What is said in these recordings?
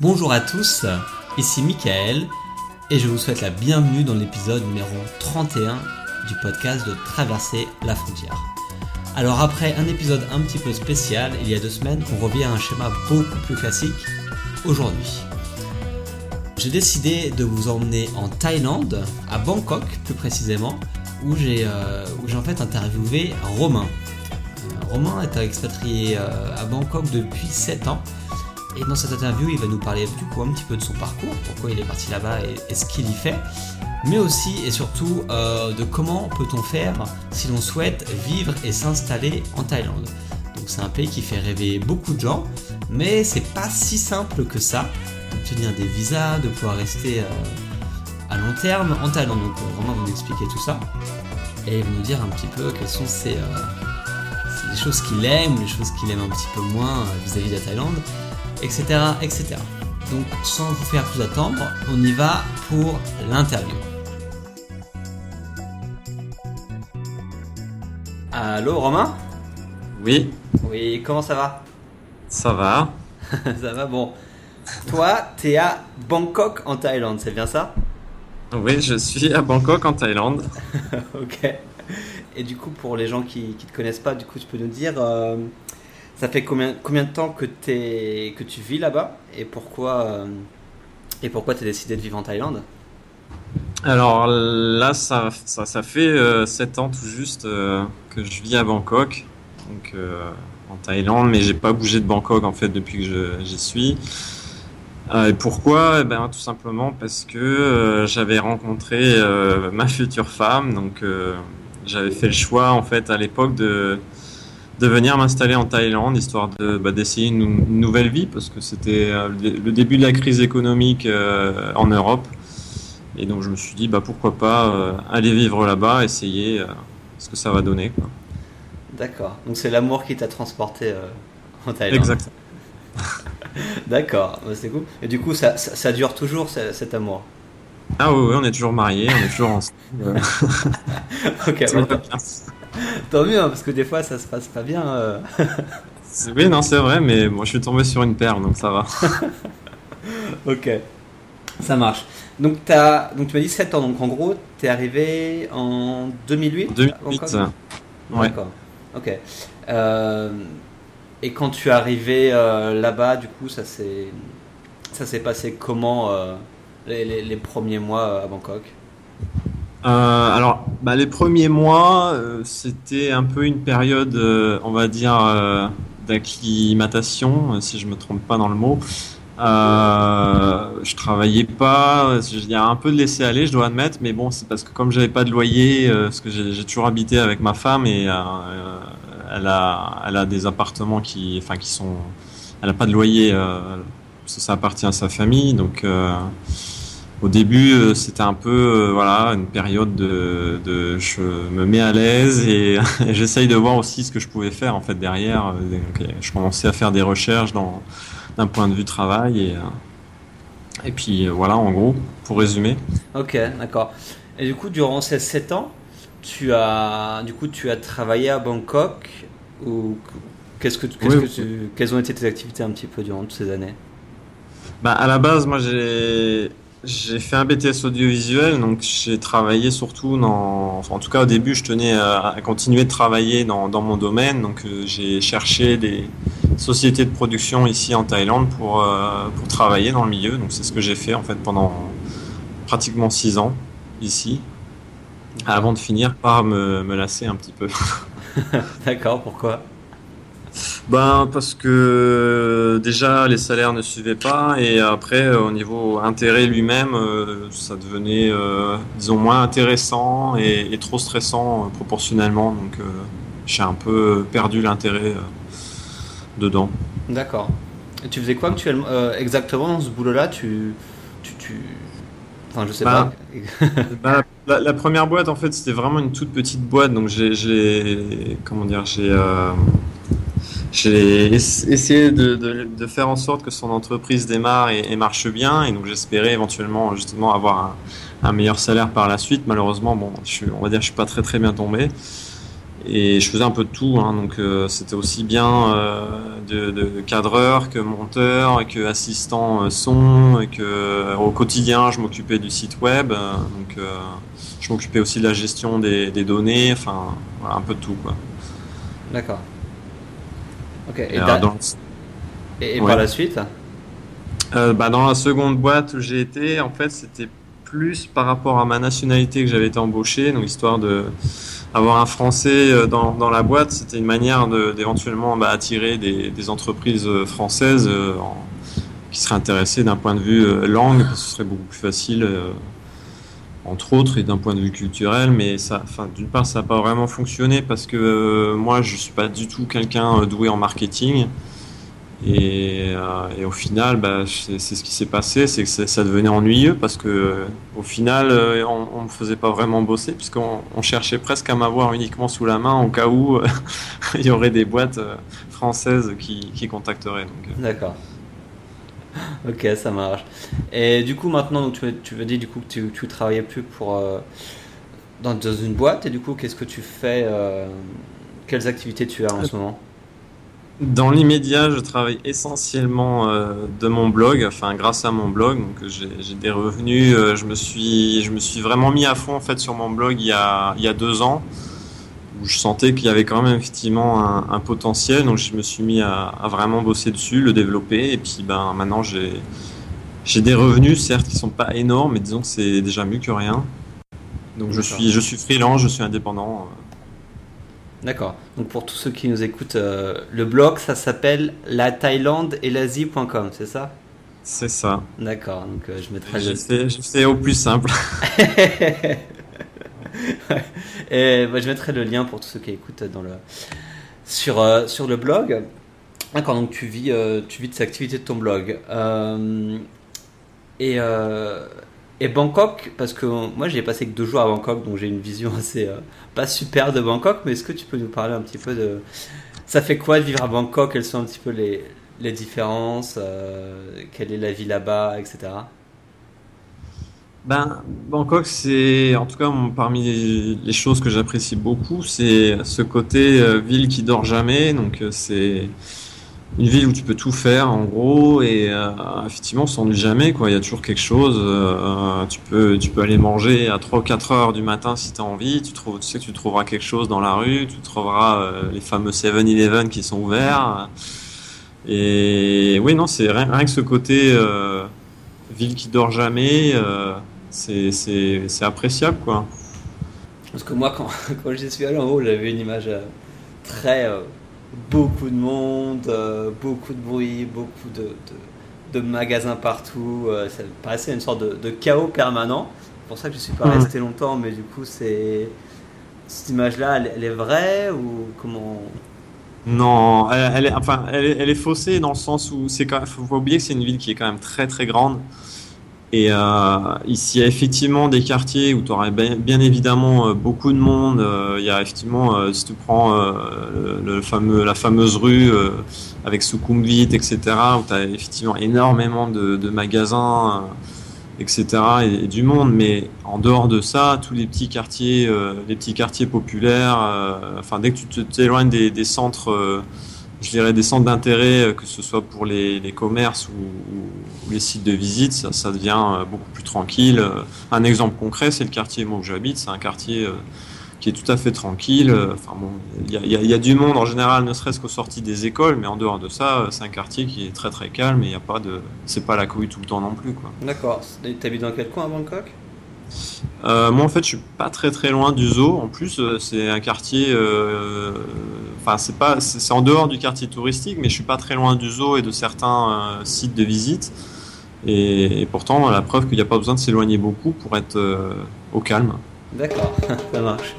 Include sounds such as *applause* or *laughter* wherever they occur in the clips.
Bonjour à tous, ici Michael et je vous souhaite la bienvenue dans l'épisode numéro 31 du podcast de Traverser la frontière. Alors après un épisode un petit peu spécial, il y a deux semaines, on revient à un schéma beaucoup plus classique aujourd'hui. J'ai décidé de vous emmener en Thaïlande, à Bangkok plus précisément, où j'ai euh, en fait interviewé Romain. Euh, Romain est expatrié euh, à Bangkok depuis 7 ans et dans cette interview, il va nous parler du coup un petit peu de son parcours, pourquoi il est parti là-bas et, ce qu'il y fait, mais aussi et surtout euh, de comment peut-on faire si l'on souhaite vivre et s'installer en Thaïlande. Donc c'est un pays qui fait rêver beaucoup de gens, mais c'est pas si simple que ça d'obtenir des visas, de pouvoir rester euh, à long terme en Thaïlande. Donc vraiment vous nous expliquer tout ça et vous nous dire un petit peu quelles sont euh, les choses qu'il aime, les choses qu'il aime un petit peu moins vis-à-vis -vis de la Thaïlande etc., etc. Donc sans vous faire plus attendre, on y va pour l'interview. Allô Romain? Oui. Oui, comment ça va? Ça va. *laughs* ça va, bon. Toi, t'es à Bangkok en Thaïlande, c'est bien ça? Oui, je suis à Bangkok en Thaïlande. *laughs* ok. Et du coup, pour les gens qui ne te connaissent pas, du coup, tu peux nous dire euh, ça fait combien, combien de temps que, que tu vis là-bas et pourquoi euh, et pourquoi tu as décidé de vivre en Thaïlande? Alors là, ça, ça, fait 7 euh, ans tout juste euh, que je vis à Bangkok, donc en Thaïlande, mais j'ai pas bougé de Bangkok en fait depuis que j'y suis. et pourquoi? Eh ben, Tout simplement parce que j'avais rencontré ma future femme, donc j'avais fait le choix en fait à l'époque de de venir m'installer en Thaïlande, histoire de bah, d'essayer une, nouvelle vie, parce que c'était euh, le début de la crise économique euh, en Europe. Et donc je me suis dit, bah, pourquoi pas euh, aller vivre là-bas, essayer ce que ça va donner. D'accord. Donc c'est l'amour qui t'a transporté en Thaïlande. Exact. *laughs* D'accord, bah, c'est cool. Et du coup, ça, ça, dure toujours cet amour? Ah oui, on est toujours mariés, on est toujours ensemble. *laughs* ok, *laughs* Tant mieux, hein, parce que des fois ça se passe pas bien. Euh. oui, non, c'est vrai, mais moi je suis tombé sur une perle, donc ça va. *laughs* ok, ça marche. Donc, as, donc tu m'as dit 7 ans, donc en gros, tu es arrivé en 2008 2008, ouais. D'accord, ok. Euh, et quand tu es arrivé euh, là-bas, du coup, ça s'est, ça s'est passé comment les, les, premiers mois à Bangkok? Euh, alors, bah, les premiers mois, euh, c'était un peu une période, euh, on va dire, d'acclimatation, si je me trompe pas dans le mot. je travaillais pas, il y a un peu de laisser aller, je dois admettre, mais bon, c'est parce que comme j'avais pas de loyer, parce que j'ai toujours habité avec ma femme et elle a, elle a des appartements qui, enfin, qui sont, elle a pas de loyer, ça, ça appartient à sa famille, donc au début, euh, c'était un peu euh, voilà une période de, de, je me mets à l'aise et, *laughs* j'essaye de voir aussi ce que je pouvais faire en fait derrière. Euh, je commençais à faire des recherches dans d'un point de vue travail et et puis voilà en gros pour résumer. Ok, d'accord. Et du coup, durant ces 7 ans, tu as du coup tu as travaillé à Bangkok ou qu'est-ce que, qu'est-ce que tu, quelles ont été tes activités un petit peu durant toutes ces années? Bah, à la base, moi j'ai j'ai fait un BTS audiovisuel, donc j'ai travaillé surtout dans, enfin, en tout cas au début, je tenais à, continuer de travailler dans, mon domaine, donc euh, j'ai cherché des sociétés de production ici en Thaïlande pour, euh, pour travailler dans le milieu, donc c'est ce que j'ai fait en fait pendant pratiquement six ans ici, avant de finir par me lasser un petit peu. *laughs* D'accord, pourquoi? Ben parce que déjà les salaires ne suivaient pas et après euh, au niveau intérêt lui-même euh, ça devenait euh, disons moins intéressant et, trop stressant proportionnellement donc j'ai un peu perdu l'intérêt dedans. D'accord. Et tu faisais quoi actuellement exactement dans ce boulot-là? Tu, tu, tu, Enfin, je sais ben, pas. Ben, la, première boîte, en fait, c'était vraiment une toute petite boîte. Donc, j'ai. Comment dire J'ai j'ai essayé de, faire en sorte que son entreprise démarre et, marche bien, et donc j'espérais éventuellement justement avoir un, meilleur salaire par la suite. Malheureusement, bon, je suis, on va dire, je suis pas très très bien tombé, et je faisais un peu de tout, hein, donc euh, c'était aussi bien euh, de, cadreur, que monteur, que assistant son, et que au quotidien je m'occupais du site web, donc je m'occupais aussi de la gestion des, données, enfin un peu de tout quoi. D'accord. Et, Et, alors, t'as- dans- et- et ouais. par la suite Euh, bah, dans la seconde boîte où j'ai été, en fait, c'était plus par rapport à ma nationalité que j'avais été embauché, donc histoire de avoir un Français euh, dans, dans la boîte, c'était une manière de- d'éventuellement bah, attirer des, des entreprises euh, françaises euh, en- qui seraient intéressées d'un point de vue euh, langue, parce que ce serait beaucoup plus facile, entre autres, et d'un point de vue culturel. Mais ça, d'une part, ça n'a pas vraiment fonctionné parce que euh, moi, je suis pas du tout quelqu'un euh, doué en marketing. Et, euh, au final, bah, c'est ce qui s'est passé, c'est que ça, devenait ennuyeux parce que au final, on, on me faisait pas vraiment bosser puisqu'on on cherchait presque à m'avoir uniquement sous la main au cas où *laughs* il y aurait des boîtes françaises qui, qui contacteraient. D'accord. *laughs* Ok, ça marche. Et du coup, maintenant, donc, tu, me- tu me dis du coup que tu, tu travaillais plus pour euh, dans, dans une boîte. Et du coup, qu'est-ce que tu fais euh, Quelles activités tu as en ce moment? Dans l'immédiat, je travaille essentiellement euh, de mon blog, enfin grâce à mon blog, donc j'ai j'ai des revenus. euh, je me suis, je me suis vraiment mis à fond en fait sur mon blog il y a, il y a deux ans, où je sentais qu'il y avait quand même effectivement un, un potentiel, donc je me suis mis à, à vraiment bosser dessus, le développer, et puis ben maintenant j'ai j'ai des revenus, certes qui sont pas énormes, mais disons que c'est déjà mieux que rien. Donc je suis, je suis freelance, je suis indépendant. D'accord. Donc, pour tous ceux qui nous écoutent, euh, le blog, ça s'appelle la Thaïlande et l'Asie.com, c'est ça? C'est ça. D'accord. Donc, euh, je mettrai le. j'ai fait au plus simple. *laughs* Et bah, je mettrai le lien pour tous ceux qui écoutent sur euh, sur le blog. Donc tu vis euh, tu vis de cette activité de ton blog. Euh, et euh, et Bangkok, parce que moi j'ai passé que deux jours à Bangkok, donc j'ai une vision assez pas super de Bangkok. Mais est-ce que tu peux nous parler un petit peu de ça fait quoi de vivre à Bangkok? Quelles sont un petit peu les les différences? Quelle est la vie là-bas, etc. Ben, Bangkok, c'est en tout cas parmi les, choses que j'apprécie beaucoup, c'est ce côté euh, ville qui dort jamais. Donc euh, c'est une ville où tu peux tout faire en gros et euh, effectivement on s'ennuie jamais. Il y a toujours quelque chose. tu peux tu peux aller manger à 3 ou 4 heures du matin si tu as envie. Tu trouves tu sais que tu trouveras quelque chose dans la rue. Tu trouveras les fameux 7-Eleven qui sont ouverts. Et oui non c'est rien, que ce côté ville qui dort jamais. euh, c'est c'est c'est appréciable quoi. Parce que moi, *laughs* quand, quand j'y suis allé en haut, j'avais une image euh, très. euh, beaucoup de monde, euh, beaucoup de bruit, beaucoup de, de, de magasins partout. euh, ça me paraissait une sorte de, de chaos permanent. C'est pour ça que je suis pas resté longtemps, mais du coup, c'est. Cette image-là, elle, elle est vraie ou comment. Non, elle, est, enfin, elle est, faussée dans le sens où c'est quand même, faut pas oublier que c'est une ville qui est quand même très très grande. Et euh, ici, il y a effectivement des quartiers où tu aurais bien, bien évidemment euh, beaucoup de monde. Euh, Il y a effectivement, si tu prends le, fameux, la fameuse rue avec Sukhumvit, etc., où tu as effectivement énormément de, magasins, etc., et, du monde. Mais en dehors de ça, tous les petits quartiers, euh, les petits quartiers populaires, euh, enfin, dès que tu t'éloignes des, des centres, euh, je dirais des centres d'intérêt, que ce soit pour les, commerces ou, les sites de visite, ça, devient beaucoup plus tranquille. Un exemple concret, c'est le quartier où j'habite. C'est un quartier qui est tout à fait tranquille. Euh, Enfin bon, il y a, il y a- il y a du monde en général, ne serait-ce qu'aux sorties des écoles, mais en dehors de ça, euh, c'est un quartier qui est très très calme et il y a pas de, c'est pas la couille tout le temps non plus quoi. D'accord. T'habites dans quel coin à Bangkok? Euh, moi, en fait, je suis pas très très loin du zoo. En plus, c'est un quartier. euh, Enfin, c'est pas, c'est en dehors du quartier touristique, mais je suis pas très loin du zoo et de certains euh, sites de visite. Et, et pourtant, la preuve qu'il n'y a pas besoin de s'éloigner beaucoup pour être au calme. D'accord, *laughs* ça marche.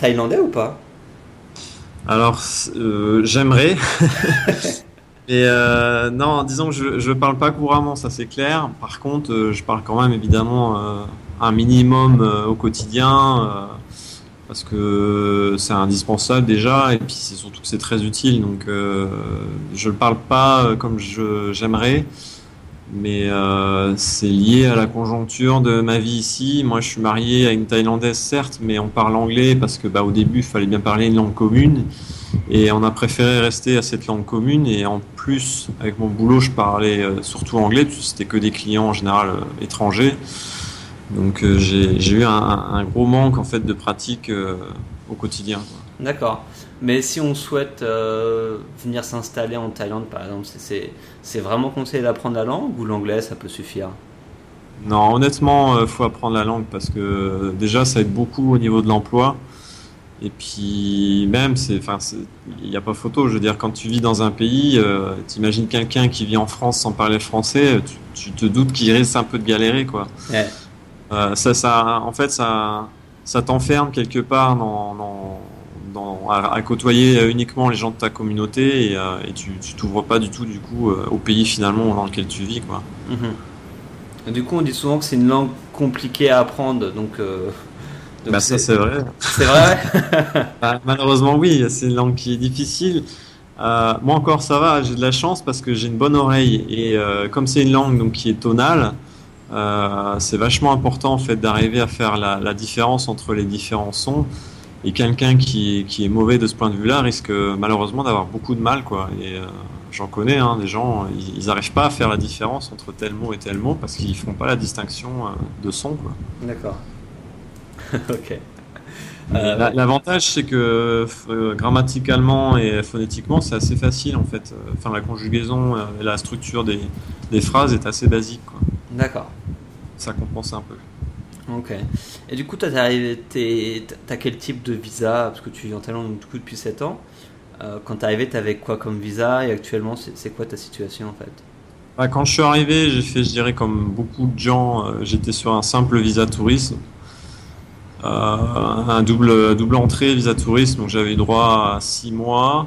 Thaïlandais ou pas? Alors, euh, j'aimerais. *laughs* Et euh, non, disons que je je parle pas couramment, ça c'est clair. Par contre, euh, je parle quand même évidemment euh, un minimum au quotidien parce que c'est indispensable déjà et puis c'est surtout que c'est très utile. Donc, je le parle pas comme j'aimerais, mais euh, c'est lié à la conjoncture de ma vie ici. Moi, je suis marié à une Thaïlandaise, certes, mais on parle anglais parce que bah, au début, il fallait bien parler une langue commune. Et on a préféré rester à cette langue commune. Et en plus, avec mon boulot, je parlais euh, surtout anglais, c'était que des clients en général euh, étrangers. Donc euh, j'ai eu un, un, gros manque en fait de pratique au quotidien. D'accord. Mais si on souhaite venir s'installer en Thaïlande, par exemple, c'est vraiment conseillé d'apprendre la langue ou l'anglais, ça peut suffire? Non, honnêtement, il faut apprendre la langue parce que déjà, ça aide beaucoup au niveau de l'emploi. Et puis même, il n'y a pas photo. Je veux dire, quand tu vis dans un pays, euh, t'imagines quelqu'un qui vit en France sans parler français, tu, te doutes qu'il risque un peu de galérer, quoi. Euh, ça, ça, en fait, ça, ça t'enferme quelque part dans, dans, à, côtoyer uniquement les gens de ta communauté et, euh, et tu, tu t'ouvres pas du tout, du coup, au pays finalement dans lequel tu vis, quoi. Mhm. Du coup, on dit souvent que c'est une langue compliquée à apprendre, donc bah ça c'est vrai. C'est vrai. *laughs* bah, malheureusement oui, c'est une langue qui est difficile. Euh, moi encore ça va, j'ai de la chance parce que j'ai une bonne oreille et euh, comme c'est une langue donc qui est tonale, euh, c'est vachement important en fait d'arriver à faire la, la, différence entre les différents sons. Et quelqu'un qui, qui, est mauvais de ce point de vue-là risque malheureusement d'avoir beaucoup de mal quoi. Et euh, j'en connais hein, des gens, ils n'arrivent pas à faire la différence entre tel mot et tel mot parce qu'ils font pas la distinction euh, de son. D'accord. *laughs* ok. Euh, l'avantage, c'est que euh, grammaticalement et phonétiquement, c'est assez facile en fait. Euh, enfin, la conjugaison et la structure des, des phrases est assez basique. D'accord. Ça compense un peu. Ok. Et du coup, tu as, quel type de visa? Parce que tu vis en Thaïlande depuis 7 ans. quand tu es arrivé, tu avais quoi comme visa? Et actuellement, c'est quoi ta situation en fait? Bah, Quand je suis arrivé, j'ai fait, je dirais, comme beaucoup de gens, j'étais sur un simple visa tourisme. Euh, un double, double entrée visa tourisme, donc j'avais droit à six mois.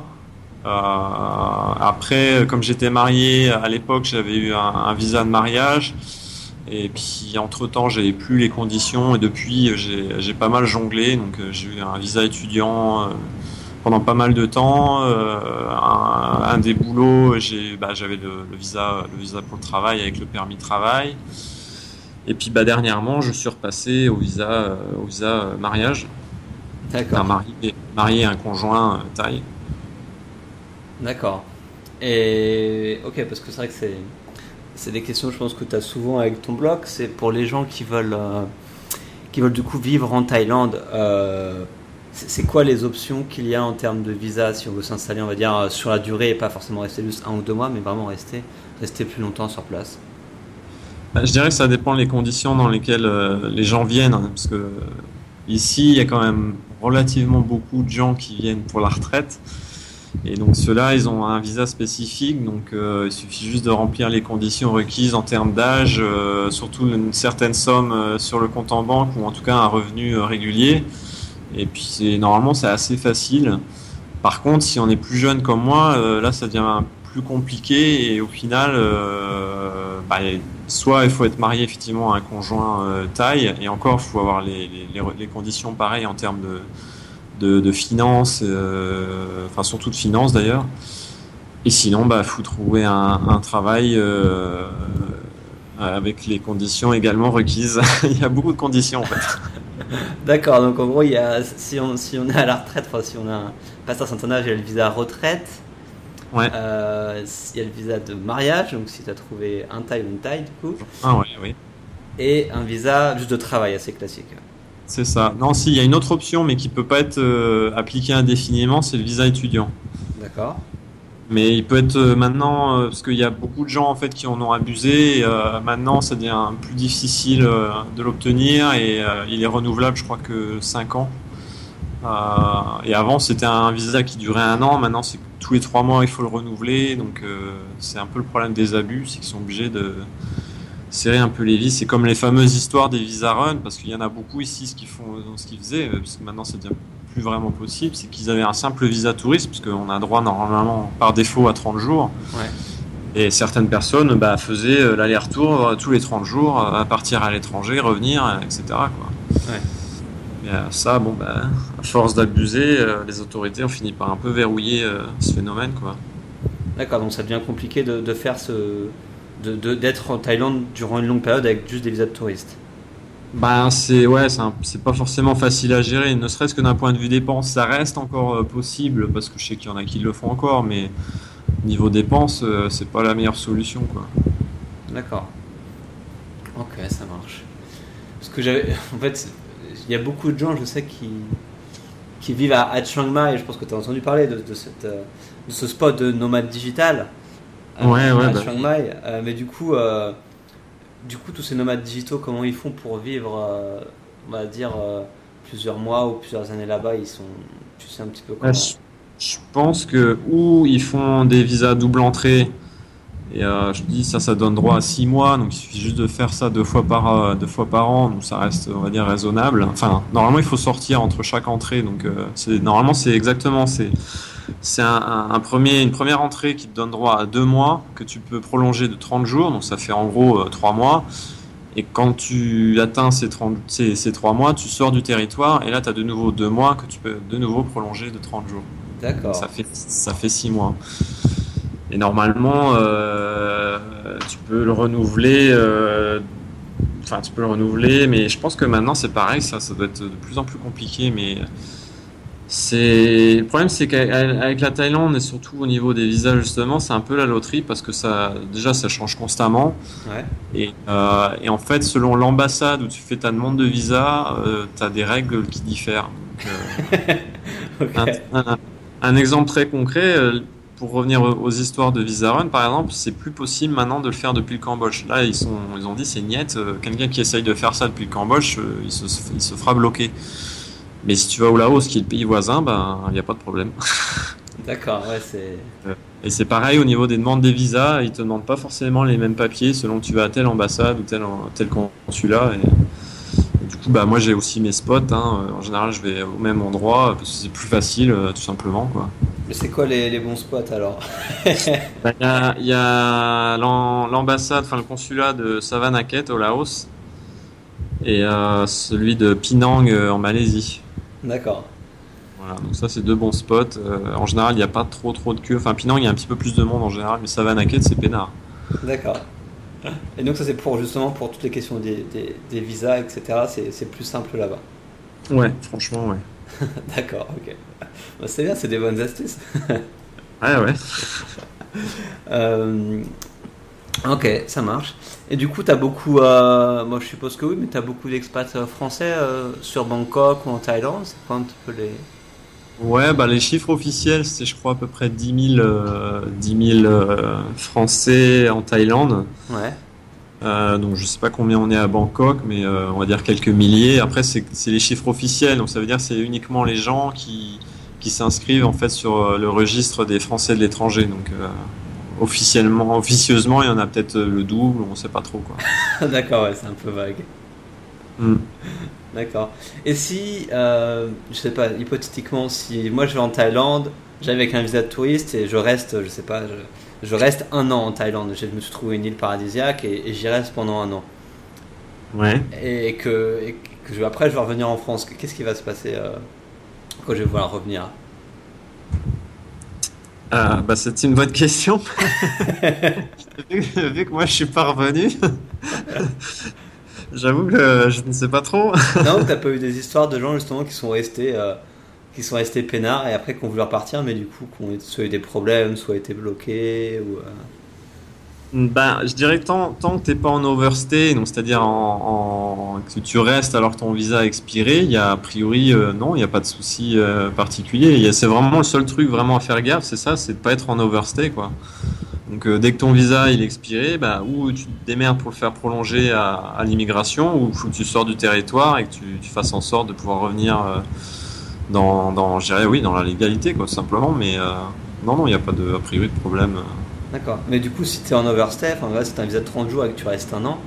Euh, après, comme j'étais marié à l'époque, j'avais eu un, visa de mariage. Et puis entre temps, j'avais plus les conditions et depuis, j'ai pas mal jonglé. Donc euh, j'ai eu un visa étudiant pendant pas mal de temps. un, des boulots, bah, j'avais le, visa, le visa pour le travail avec le permis de travail. Et puis bah, dernièrement, je suis repassé au visa, euh, au visa euh, mariage. D'accord. Un marié, marié, un conjoint euh, taille. D'accord. Et ok, parce que c'est vrai que c'est, c'est des questions, je pense que tu as souvent avec ton blog. C'est pour les gens qui veulent, qui veulent du coup vivre en Thaïlande. c'est quoi les options qu'il y a en termes de visa si on veut s'installer, on va dire, sur la durée et pas forcément rester juste un ou deux mois, mais vraiment rester, rester plus longtemps sur place? Bah, je dirais que ça dépend des conditions dans lesquelles euh, les gens viennent, hein, parce que ici, il y a quand même relativement beaucoup de gens qui viennent pour la retraite. Et donc ceux-là, ils ont un visa spécifique, donc euh, il suffit juste de remplir les conditions requises en termes d'âge, euh, surtout une certaine somme sur le compte en banque ou en tout cas un revenu régulier. Et puis normalement c'est assez facile. Par contre, si on est plus jeune comme moi, là ça devient plus compliqué et au final, bah, soit il faut être marié effectivement à un conjoint euh, taille, et encore, il faut avoir les, conditions pareilles en termes de, de, finances, euh, enfin surtout de finances d'ailleurs. Et sinon, bah, faut trouver un, travail euh, avec les conditions également requises. *laughs* il y a beaucoup de conditions en fait. *laughs* D'accord, donc en gros, il y a, si, on, si on est à la retraite, enfin, si on a un passeur certain âge, il y a le visa retraite. Euh, il y a le visa de mariage, donc si tu as trouvé un taille ou une taille, du coup. Ah ouais, oui. Et un visa juste de travail assez classique. C'est ça. Non, si, il y a une autre option, mais qui peut pas être euh, appliquée indéfiniment, c'est le visa étudiant. D'accord. Mais il peut être euh, maintenant, parce qu'il y a beaucoup de gens en fait qui en ont abusé. Et, maintenant, ça devient plus difficile de l'obtenir et il est renouvelable, je crois que 5 ans. et avant, c'était un visa qui durait un an. Maintenant, c'est tous les trois mois, il faut le renouveler. Donc, euh, c'est un peu le problème des abus, c'est qu'ils sont obligés de serrer un peu les vis. C'est comme les fameuses histoires des visa run, parce qu'il y en a beaucoup ici, ce qu'ils font, ce qu'ils faisaient, euh, parce que maintenant, c'est devient plus vraiment possible. C'est qu'ils avaient un simple visa touriste, puisqu'on a droit normalement par défaut à 30 jours. Et certaines personnes bah, faisaient euh, l'aller-retour tous les 30 jours, à partir à l'étranger, revenir, etc. Quoi. Euh, ça, bon, bah, à force d'abuser, euh, les autorités ont fini par un peu verrouiller euh, ce phénomène. quoi. D'accord, donc ça devient compliqué de, faire ce, d'être en Thaïlande durant une longue période avec juste des visas de touristes bah, c'est ouais, c'est pas forcément facile à gérer, ne serait-ce que d'un point de vue dépenses, ça reste encore euh, possible parce que je sais qu'il y en a qui le font encore, mais niveau dépenses, euh, c'est pas la meilleure solution quoi. D'accord. Ok, ça marche. Parce que j'avais, *laughs* en fait, il y a beaucoup de gens, je sais, qui qui vivent à, Chiang Mai. Je pense que tu as entendu parler de, cette, euh, de ce spot de nomade digital ouais, ouais, à bah Chiang Mai. mais du coup du coup, tous ces nomades digitaux, comment ils font pour vivre, euh, on va dire, euh, plusieurs mois ou plusieurs années là-bas Ils sont, tu sais un petit peu comment je, pense que ou ils font des visas double entrée. Et euh, je dis ça, ça donne droit à six mois, donc il suffit juste de faire ça deux fois par deux fois par an, donc ça reste, on va dire, raisonnable. Enfin, normalement, il faut sortir entre chaque entrée, donc c'est normalement c'est exactement c'est c'est un, premier, une première entrée qui te donne droit à deux mois que tu peux prolonger de 30 jours, donc ça fait en gros euh, trois mois. Et quand tu atteins ces, 30, ces, trois mois, tu sors du territoire et là tu as de nouveau deux mois que tu peux de nouveau prolonger de 30 jours. D'accord. Ça fait, ça fait six mois. Et normalement, euh, tu peux le renouveler. Euh, enfin, tu peux le renouveler, mais je pense que maintenant c'est pareil, ça, ça doit être de plus en plus compliqué. Mais c'est le problème, c'est qu'avec la Thaïlande et surtout au niveau des visas justement, c'est un peu la loterie parce que ça, déjà, ça change constamment. Et, euh, et, en fait, selon l'ambassade où tu fais ta demande de visa, tu as des règles qui diffèrent. *laughs* Un, exemple très concret, pour revenir aux histoires de visa run, par exemple, c'est plus possible maintenant de le faire depuis le Cambodge. Là, ils, sont, ils ont dit c'est niette. Quelqu'un qui essaye de faire ça depuis le Cambodge, il se, il se fera bloquer. Mais si tu vas au Laos, qui est le pays voisin, ben il n'y a pas de problème. *laughs* D'accord, ouais, c'est. Et c'est pareil au niveau des demandes des visas, ils te demandent pas forcément les mêmes papiers selon que tu vas à telle ambassade ou tel, tel consulat. Et, du coup, bah moi j'ai aussi mes spots. Hein. En général, je vais au même endroit parce que c'est plus facile, euh, tout simplement, quoi. Mais c'est quoi les, les, bons spots alors? *laughs* Bah, Il y a, l'ambassade, enfin le consulat de Savanaket au Laos et euh, celui de Penang euh, en Malaisie. D'accord. Voilà, donc ça c'est deux bons spots. Euh, en général, il n'y a pas trop trop de queue. Enfin, Pinang, il y a un petit peu plus de monde en général, mais Savanaket, c'est peinard. D'accord. Et donc ça c'est pour justement pour toutes les questions des, des, visas, etc. C'est plus simple là-bas. Ouais, franchement, ouais. *laughs* D'accord, ok. Bah, c'est bien, c'est des bonnes astuces. ouais, ouais. *laughs* ok, ça marche. Et du coup, tu as beaucoup, euh, moi je suppose que oui, mais tu as beaucoup d'expats euh, français euh, sur Bangkok ou en Thaïlande C'est quoi un petit peu les. Ouais, bah les chiffres officiels, c'est je crois à peu près 10 000, 10 000 Français en Thaïlande. Ouais. donc je sais pas combien on est à Bangkok, mais on va dire quelques milliers. Après, c'est les chiffres officiels, donc ça veut dire c'est uniquement les gens qui, qui s'inscrivent en fait sur le registre des Français de l'étranger. Donc officiellement, officieusement, il y en a peut-être euh, le double, on ne sait pas trop quoi. *laughs* D'accord, ouais, c'est un peu vague. Hmm. D'accord. Et si, euh, je sais pas, hypothétiquement, si moi je vais en Thaïlande, j'arrive avec un visa de touriste et je reste, je sais pas, je, reste un an en Thaïlande. Je me suis trouvé une île paradisiaque et, j'y reste pendant un an. Ouais. Et que, que je, après je vais revenir en France. Qu'est-ce qui va se passer euh, quand je vais vouloir revenir? Ah, bah, c'est une bonne question. *laughs* vu, que moi je suis pas revenu, j'avoue que je ne sais pas trop. non, *laughs* t'as pas eu des histoires de gens justement qui sont restés, euh, qui sont restés peinards et après qui ont voulu repartir, mais du coup qui ont soit eu des problèmes, soit été bloqués ou. Euh, ben, je dirais que tant, tant que tu n'es pas en overstay, donc c'est-à-dire en, que tu restes alors que ton visa a expiré, il y a a priori euh, non, il n'y a pas de souci euh, particulier. C'est vraiment le seul truc vraiment à faire gaffe, c'est ça, c'est de pas être en overstay quoi. Donc euh, dès que ton visa il est expiré, bah, ou tu te démerdes pour le faire prolonger à, l'immigration, ou faut que tu sors du territoire et que tu, tu fasses en sorte de pouvoir revenir dans, dans oui, dans la légalité quoi, simplement. Mais non, non, il n'y a pas de a priori de problème. D'accord. Mais du coup, si tu es en overstay, enfin, là, si tu un visa de 30 jours et que tu restes un an.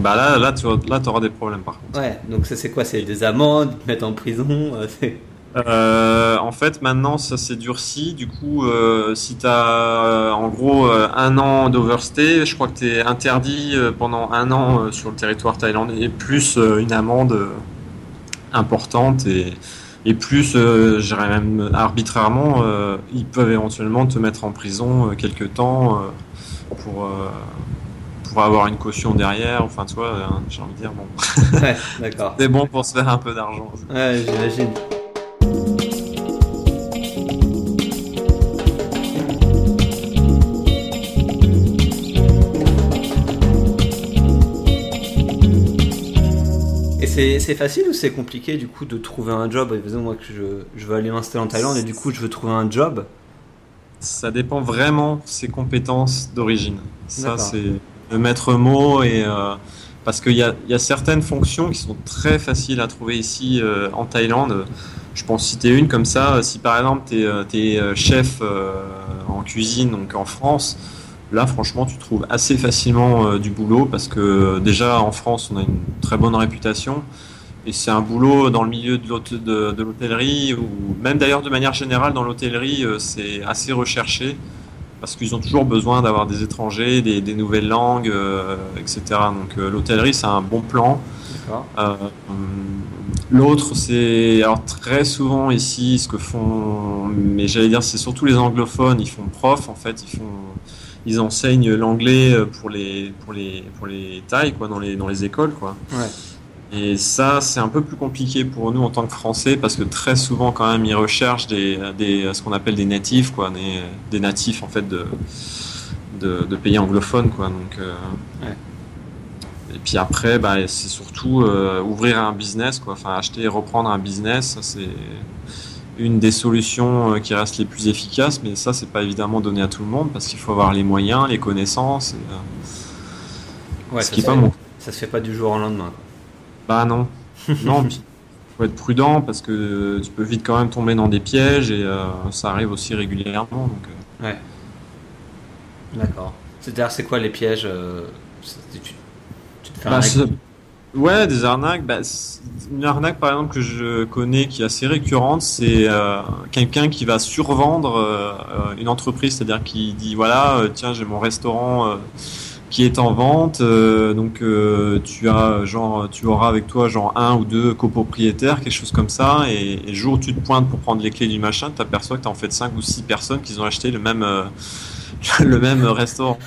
Bah là, là, tu là, auras des problèmes par contre. Ouais, donc ça, c'est quoi? C'est des amendes, te mettre en prison euh, euh, en fait, maintenant, ça s'est durci. Du coup, euh, si tu as en gros un an d'overstay, je crois que tu es interdit pendant un an sur le territoire thaïlandais, plus une amende importante. Et, et plus, euh, je dirais même arbitrairement, euh, ils peuvent éventuellement te mettre en prison euh, quelques temps pour, euh, pour avoir une caution derrière. Enfin, tu vois, j'ai envie de dire, bon. Ouais, *laughs* d'accord. C'est bon pour se faire un peu d'argent. Ouais, j'imagine. C'est facile ou c'est compliqué du coup de trouver un job? Disons moi que je, je veux aller m'installer en Thaïlande et du coup je veux trouver un job. Ça dépend vraiment de ses compétences d'origine. Ça, c'est le maître mot et euh, parce qu'il y a, y a certaines fonctions qui sont très faciles à trouver ici euh, en Thaïlande. Je pense citer une comme ça. Si par exemple tu es, chef euh, en cuisine donc en France, là franchement tu trouves assez facilement euh, du boulot parce que euh, déjà en France on a une très bonne réputation. Et c'est un boulot dans le milieu de l'hôte- de- de l'hôtellerie, ou même d'ailleurs de manière générale dans l'hôtellerie, euh, c'est assez recherché, parce qu'ils ont toujours besoin d'avoir des étrangers, des, des nouvelles langues, euh, etc. Donc euh, l'hôtellerie, c'est un bon plan. Euh, L'autre, c'est alors très souvent ici, ce que font, mais j'allais dire, c'est surtout les anglophones, ils font prof, en fait, ils font, ils enseignent l'anglais pour les, pour les, pour les Thaïs, quoi, dans les, dans les écoles, quoi. Ouais. Et ça, c'est un peu plus compliqué pour nous en tant que Français parce que très souvent, quand même, ils recherchent des, des ce qu'on appelle des natifs, quoi, des, des natifs en fait de, de, de pays anglophones, quoi. Donc, euh, Ouais. Et puis après, bah, c'est surtout euh, ouvrir un business, quoi. Enfin, acheter et reprendre un business, c'est une des solutions euh, qui reste les plus efficaces. Mais ça, c'est pas évidemment donné à tout le monde parce qu'il faut avoir les moyens, les connaissances. Et, euh, Ouais, ce ça, qui est pas fait, mon ça se fait pas du jour au lendemain. Bah non. *laughs* Non, puis faut être prudent parce que tu peux vite quand même tomber dans des pièges et euh, ça arrive aussi régulièrement. Donc, euh, D'accord. C'est-à-dire, c'est quoi les pièges euh, tu, tu te fais bah, ouais, des arnaques. Bah, une arnaque par exemple que je connais qui est assez récurrente, c'est euh, quelqu'un qui va survendre euh, une entreprise, c'est-à-dire qui dit voilà, euh, tiens, j'ai mon restaurant. euh, qui est en vente, euh, donc euh, tu as genre tu auras avec toi genre un ou deux copropriétaires, quelque chose comme ça, et, et jour où tu te pointes pour prendre les clés du machin, tu t'aperçois que t'as en fait cinq ou six personnes qui ont acheté le même *laughs* le même restaurant.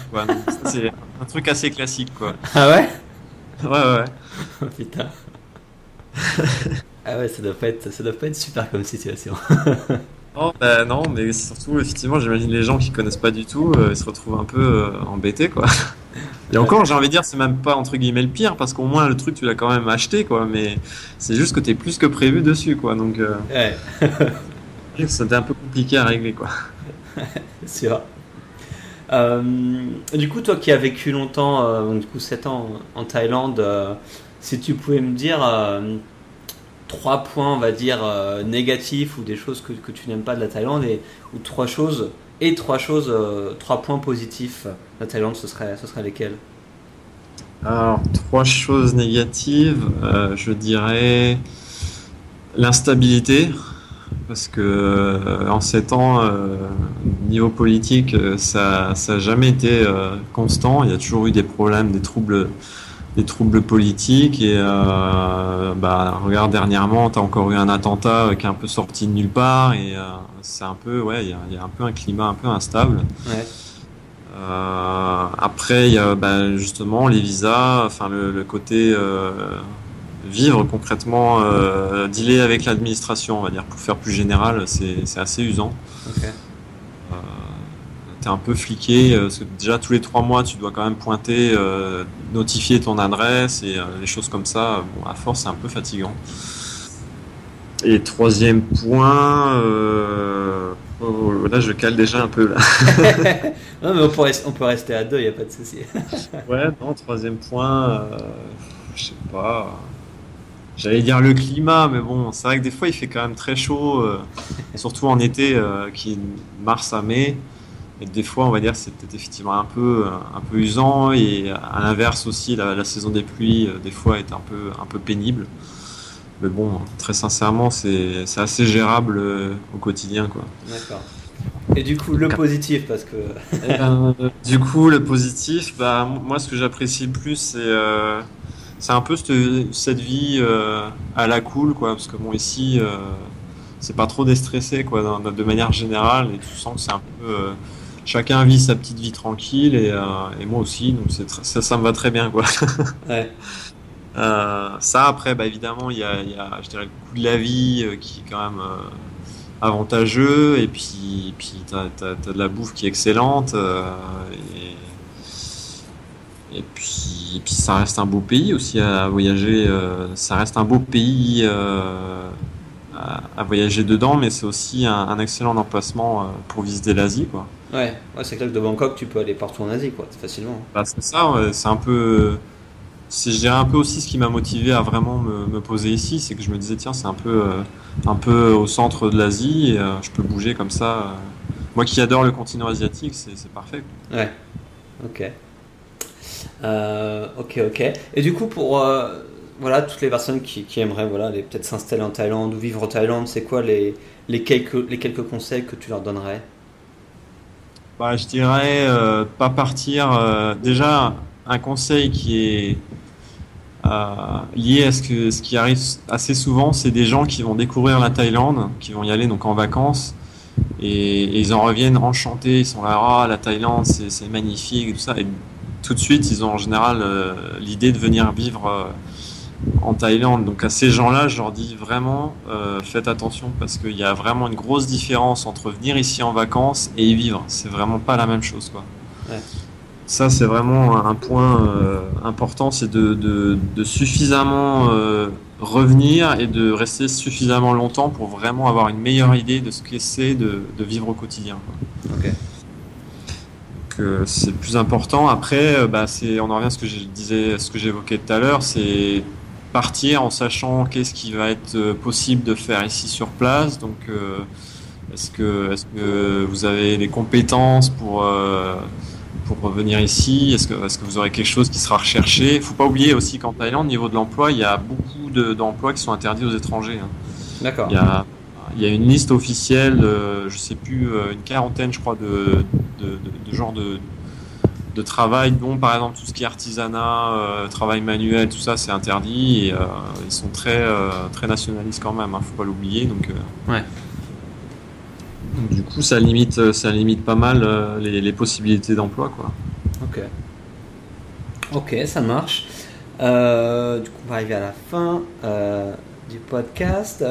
C'est un truc assez classique quoi. Ah ouais? Ouais ouais. *laughs* Oh, Putain. ah ouais, ça doit pas être, ça doit pas être super comme situation. *laughs* Oh, bah, non, mais surtout effectivement, j'imagine les gens qui connaissent pas du tout, euh, ils se retrouvent un peu euh, embêtés quoi. Et encore, j'ai envie de dire, c'est même pas entre guillemets le pire parce qu'au moins le truc tu l'as quand même acheté quoi, mais c'est juste que t'es plus que prévu dessus quoi, donc. euh, Ouais, *laughs* C'était un peu compliqué à régler quoi. c'est sûr. Euh, du coup, toi qui as vécu longtemps, euh, du coup 7 ans en Thaïlande, euh, si tu pouvais me dire trois points, on va dire, négatifs ou des choses que, tu n'aimes pas de la Thaïlande, et, ou trois choses, et trois choses, points positifs de la Thaïlande, ce serait, ce serait lesquels? Alors, trois choses négatives, je dirais l'instabilité, parce que euh, en sept ans, euh, niveau politique, euh, ça n'a jamais été euh, constant. Il y a toujours eu des problèmes, des troubles, des troubles politiques. Et bah, regarde, dernièrement, tu as encore eu un attentat qui est un peu sorti de nulle part. Et c'est un peu, ouais, il y a, il y a un peu un climat un peu instable. Ouais. Après, il y a bah, justement les visas, enfin le, le côté vivre concrètement, euh, dealer avec l'administration, on va dire, pour faire plus général, c'est assez usant. Ok. Euh, T'es un peu fliqué, euh, parce que déjà tous les trois mois, tu dois quand même pointer, euh, notifier ton adresse et euh, les choses comme ça. Bon, à force, c'est un peu fatigant. Et troisième point, euh, oh, là je cale déjà un peu là. *laughs* non, mais on peut, rester, on peut rester à deux, il n'y a pas de souci. *laughs* Ouais, non, troisième point, euh, je sais pas. J'allais dire le climat, mais bon, c'est vrai que des fois il fait quand même très chaud, euh, *laughs* surtout en été, euh, qui est mars à mai. Et des fois, on va dire, c'est peut-être effectivement un peu, euh, un peu usant. Et à l'inverse aussi, la, la saison des pluies, euh, des fois, est un peu, un peu pénible. Mais bon, très sincèrement, c'est assez gérable au quotidien, quoi. D'accord. Et du coup, le positif, parce que. Eh ben, du coup, le positif, bah, moi, ce que j'apprécie le plus, c'est c'est un peu cette, cette vie euh, à la cool, quoi. Parce que bon, ici, euh, c'est pas trop déstressé, quoi, dans- de manière générale, et tu sens que c'est un peu. euh, chacun vit sa petite vie tranquille et, et moi aussi, donc ça, ça me va très bien quoi. *laughs* ouais. ça après, bah, évidemment, il y a, y a, je dirais, le coût de la vie qui est quand même avantageux et puis, puis tu as, de la bouffe qui est excellente et, et puis, ça reste un beau pays aussi à voyager. Euh, ça reste un beau pays euh, à, voyager dedans, mais c'est aussi un, excellent emplacement euh, pour visiter l'Asie, quoi. Ouais, ouais c'est clair que de Bangkok, tu peux aller partout en Asie, quoi, facilement. Bah, c'est ça, c'est un peu. C'est, je dirais un peu aussi ce qui m'a motivé à vraiment me, me poser ici, c'est que je me disais tiens c'est un peu un peu au centre de l'Asie, et, je peux bouger comme ça. Moi qui adore le continent asiatique, c'est, c'est parfait. Ouais. Ok. Euh, ok, ok. Et du coup, pour euh, voilà, toutes les personnes qui, aimeraient voilà, peut-être s'installer en Thaïlande ou vivre en Thaïlande, c'est quoi les, quelques, les quelques conseils que tu leur donnerais? Bah, Je dirais euh, pas partir. déjà, un conseil qui est lié à ce, que, ce qui arrive assez souvent, c'est des gens qui vont découvrir la Thaïlande, qui vont y aller donc en vacances. Et, ils en reviennent enchantés, ils sont là, ah, la Thaïlande, c'est magnifique, tout ça. Tout de suite, ils ont en général euh, l'idée de venir vivre euh, en Thaïlande. Donc à ces gens-là, je leur dis vraiment, euh, faites attention parce qu'il y a vraiment une grosse différence entre venir ici en vacances et y vivre. C'est vraiment pas la même chose, quoi. Ça, c'est vraiment un point important, c'est de, suffisamment revenir et de rester suffisamment longtemps pour vraiment avoir une meilleure idée de ce que c'est de, vivre au quotidien. Quoi c'est plus important. Après, euh, bah, c'est, on en revient à ce que je disais, ce que j'évoquais tout à l'heure, c'est partir en sachant qu'est-ce qui va être euh, possible de faire ici sur place. Donc, euh, est-ce que, est-ce que vous avez les compétences pour pour revenir ici? Est-ce que, est-ce que vous aurez quelque chose qui sera recherché? Il faut pas oublier aussi qu'en Thaïlande, au niveau de l'emploi, il y a beaucoup d'emplois qui sont interdits aux étrangers. Hein. D'accord. Il y a il y a une liste officielle, euh, je sais plus, euh, une quarantaine, je crois, de, de, de, genres de, de travail, dont par exemple tout ce qui est artisanat, euh, travail manuel, tout ça, c'est interdit. Et ils sont très, très nationalistes quand même, hein, faut pas l'oublier. Donc, ouais. du coup, ça limite, ça limite pas mal les, les, possibilités d'emploi, quoi. Ok. Ok, ça marche. du coup, on va arriver à la fin du podcast.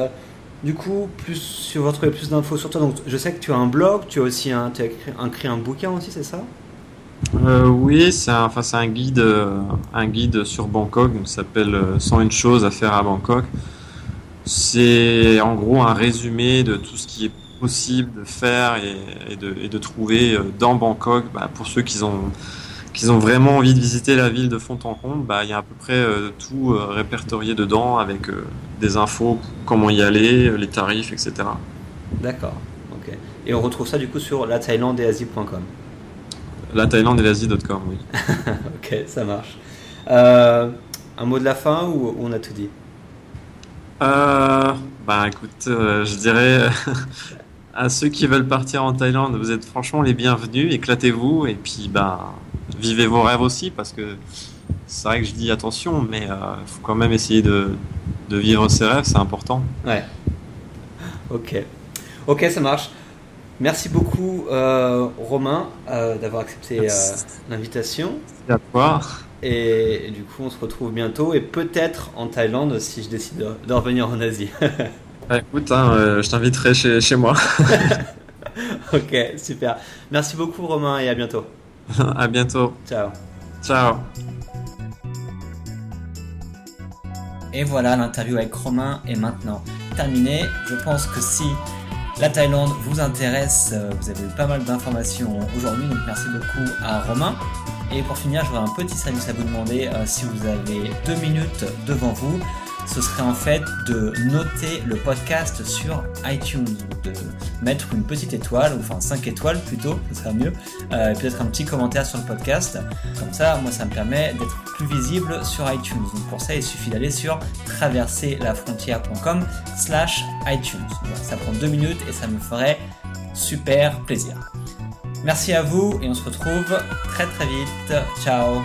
Du coup, plus, si vous retrouvez plus d'infos sur toi, donc je sais que tu as un blog, tu as aussi un, écrit, un bouquin aussi, c'est ça? Euh, Oui, c'est un, enfin, un, guide, euh, un guide sur Bangkok, qui s'appelle 101 euh, choses à faire à Bangkok. C'est en gros un résumé de tout ce qui est possible de faire et, de, et de, trouver dans Bangkok bah, pour ceux qui ont qu'ils ont vraiment envie de visiter la ville de fond en comble, bah, il y a à peu près euh, tout euh, répertorié dedans avec euh, des infos, comment y aller, les tarifs, etc. D'accord. ok. Et on retrouve ça du coup sur la Thaïlande et Asie.com. La Thaïlande et l'Asie.com, oui. *laughs* ok, ça marche. un mot de la fin ou on a tout dit? Bah écoute, je dirais *laughs* à ceux qui veulent partir en Thaïlande, vous êtes franchement les bienvenus, éclatez-vous et puis bah vivez vos rêves aussi parce que c'est vrai que je dis attention, mais il euh, faut quand même essayer de, de vivre ses rêves, c'est important. Ouais. Ok. Ok, ça marche. Merci beaucoup, euh, Romain, euh, d'avoir accepté l'invitation. Merci à toi. Et, du coup, on se retrouve bientôt et peut-être en Thaïlande si je décide de, revenir en Asie. *laughs* écoute, hein, je t'inviterai chez, chez moi. *laughs* ok, super. Merci beaucoup, Romain, et à bientôt. *laughs* à bientôt. Ciao. Ciao. Et voilà, l'interview avec Romain est maintenant terminée. Je pense que si la Thaïlande vous intéresse, euh, vous avez eu pas mal d'informations aujourd'hui, donc merci beaucoup à Romain. Et pour finir, j'aurais un petit service à vous demander euh, si vous avez deux minutes devant vous ce serait en fait de noter le podcast sur iTunes, de mettre une petite étoile, enfin 5 étoiles plutôt, ce serait mieux, euh, peut-être un petit commentaire sur le podcast. Comme ça, moi, ça me permet d'être plus visible sur iTunes. Donc pour ça, il suffit d'aller sur traverserlafrontière.com slash iTunes. ça prend deux minutes et ça me ferait super plaisir. Merci à vous et on se retrouve très très vite. Ciao